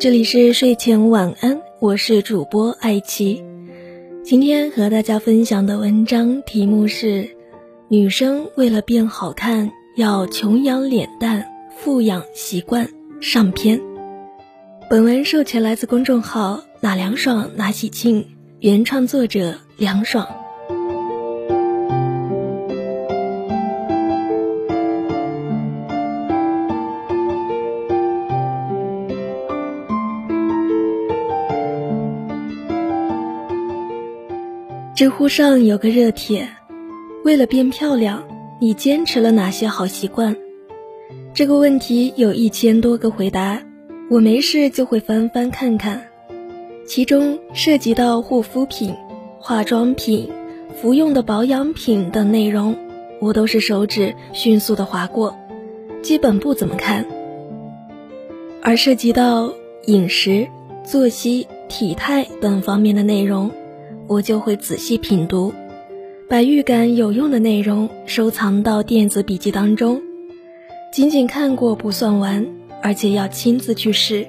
这里是睡前晚安，我是主播爱琪。今天和大家分享的文章题目是：女生为了变好看，要穷养脸蛋，富养习惯。上篇。本文授权来自公众号“哪凉爽哪喜庆”，原创作者凉爽。知乎上有个热帖：“为了变漂亮，你坚持了哪些好习惯？”这个问题有一千多个回答，我没事就会翻翻看看。其中涉及到护肤品、化妆品、服用的保养品等内容，我都是手指迅速的划过，基本不怎么看。而涉及到饮食、作息、体态等方面的内容，我就会仔细品读，把预感有用的内容收藏到电子笔记当中。仅仅看过不算完，而且要亲自去试，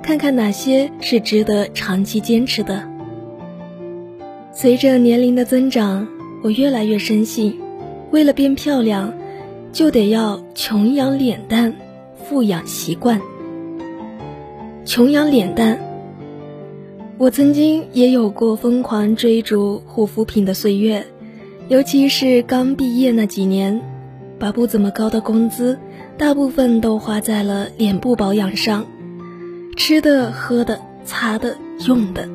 看看哪些是值得长期坚持的。随着年龄的增长，我越来越深信，为了变漂亮，就得要穷养脸蛋，富养习惯。穷养脸蛋。我曾经也有过疯狂追逐护肤品的岁月，尤其是刚毕业那几年，把不怎么高的工资，大部分都花在了脸部保养上，吃的、喝的、擦的、用的。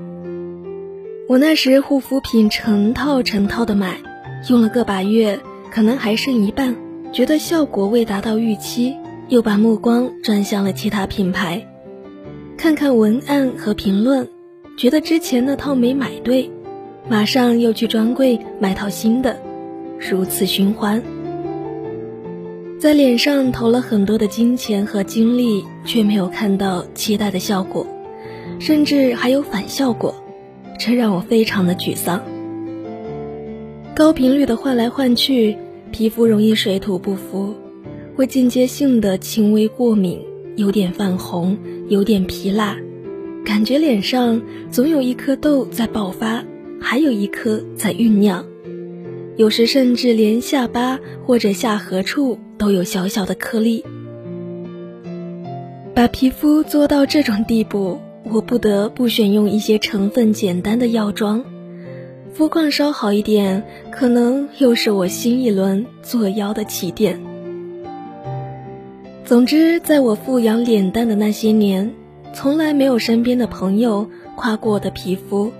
我那时护肤品成套成套的买，用了个把月，可能还剩一半，觉得效果未达到预期，又把目光转向了其他品牌，看看文案和评论。觉得之前那套没买对，马上又去专柜买套新的，如此循环。在脸上投了很多的金钱和精力，却没有看到期待的效果，甚至还有反效果，这让我非常的沮丧。高频率的换来换去，皮肤容易水土不服，会间接性的轻微过敏，有点泛红，有点皮蜡。感觉脸上总有一颗痘在爆发，还有一颗在酝酿，有时甚至连下巴或者下颌处都有小小的颗粒。把皮肤做到这种地步，我不得不选用一些成分简单的药妆，肤况稍好一点，可能又是我新一轮作妖的起点。总之，在我富养脸蛋的那些年。从来没有身边的朋友夸过我的皮肤，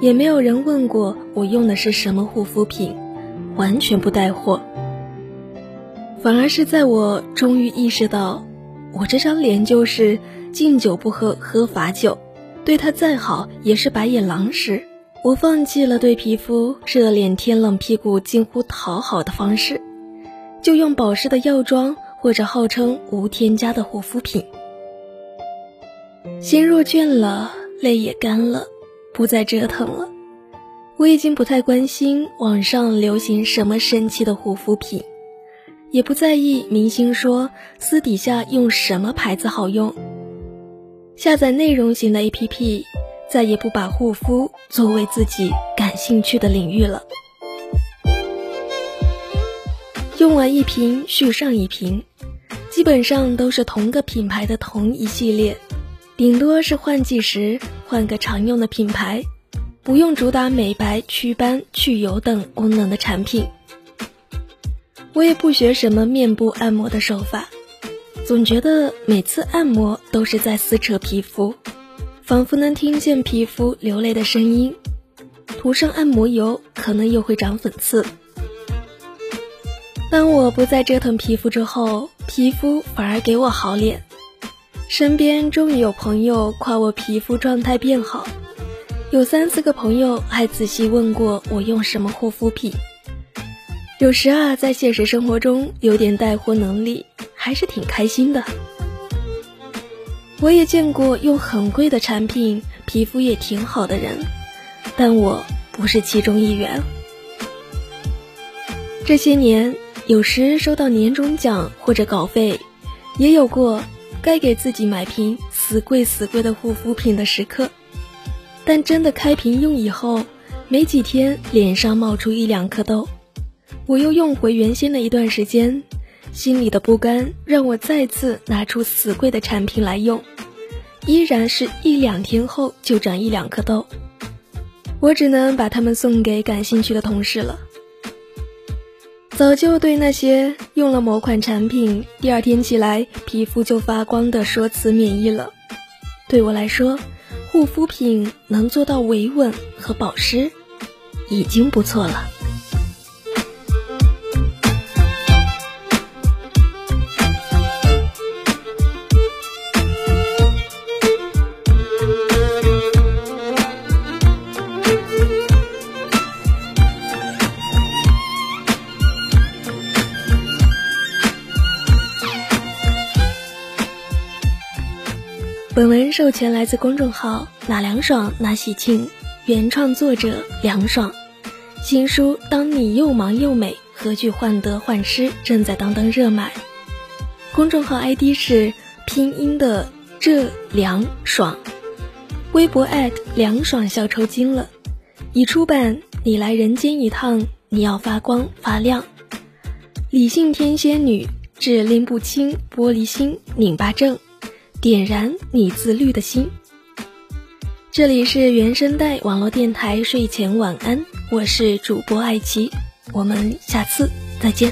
也没有人问过我用的是什么护肤品，完全不带货。反而是在我终于意识到，我这张脸就是敬酒不喝喝罚酒，对它再好也是白眼狼时，我放弃了对皮肤热脸贴冷屁股近乎讨好的方式，就用保湿的药妆或者号称无添加的护肤品。心若倦了，泪也干了，不再折腾了。我已经不太关心网上流行什么神奇的护肤品，也不在意明星说私底下用什么牌子好用。下载内容型的 APP，再也不把护肤作为自己感兴趣的领域了。用完一瓶续上一瓶，基本上都是同个品牌的同一系列。顶多是换季时换个常用的品牌，不用主打美白、祛斑、去油等功能的产品。我也不学什么面部按摩的手法，总觉得每次按摩都是在撕扯皮肤，仿佛能听见皮肤流泪的声音。涂上按摩油可能又会长粉刺。当我不再折腾皮肤之后，皮肤反而给我好脸。身边终于有朋友夸我皮肤状态变好，有三四个朋友还仔细问过我用什么护肤品。有时啊，在现实生活中有点带货能力，还是挺开心的。我也见过用很贵的产品，皮肤也挺好的人，但我不是其中一员。这些年，有时收到年终奖或者稿费，也有过。该给自己买瓶死贵死贵的护肤品的时刻，但真的开瓶用以后，没几天脸上冒出一两颗痘，我又用回原先的一段时间，心里的不甘让我再次拿出死贵的产品来用，依然是一两天后就长一两颗痘，我只能把它们送给感兴趣的同事了。早就对那些用了某款产品第二天起来皮肤就发光的说辞免疫了。对我来说，护肤品能做到维稳和保湿，已经不错了。本文授权来自公众号“哪凉爽哪喜庆”，原创作者凉爽。新书《当你又忙又美，何惧患得患失》正在当当热卖。公众号 ID 是拼音的这凉爽，微博凉爽笑抽筋了。已出版，你来人间一趟，你要发光发亮。理性天仙女治拎不清玻璃心拧巴症。点燃你自律的心。这里是原声带网络电台睡前晚安，我是主播爱奇，我们下次再见。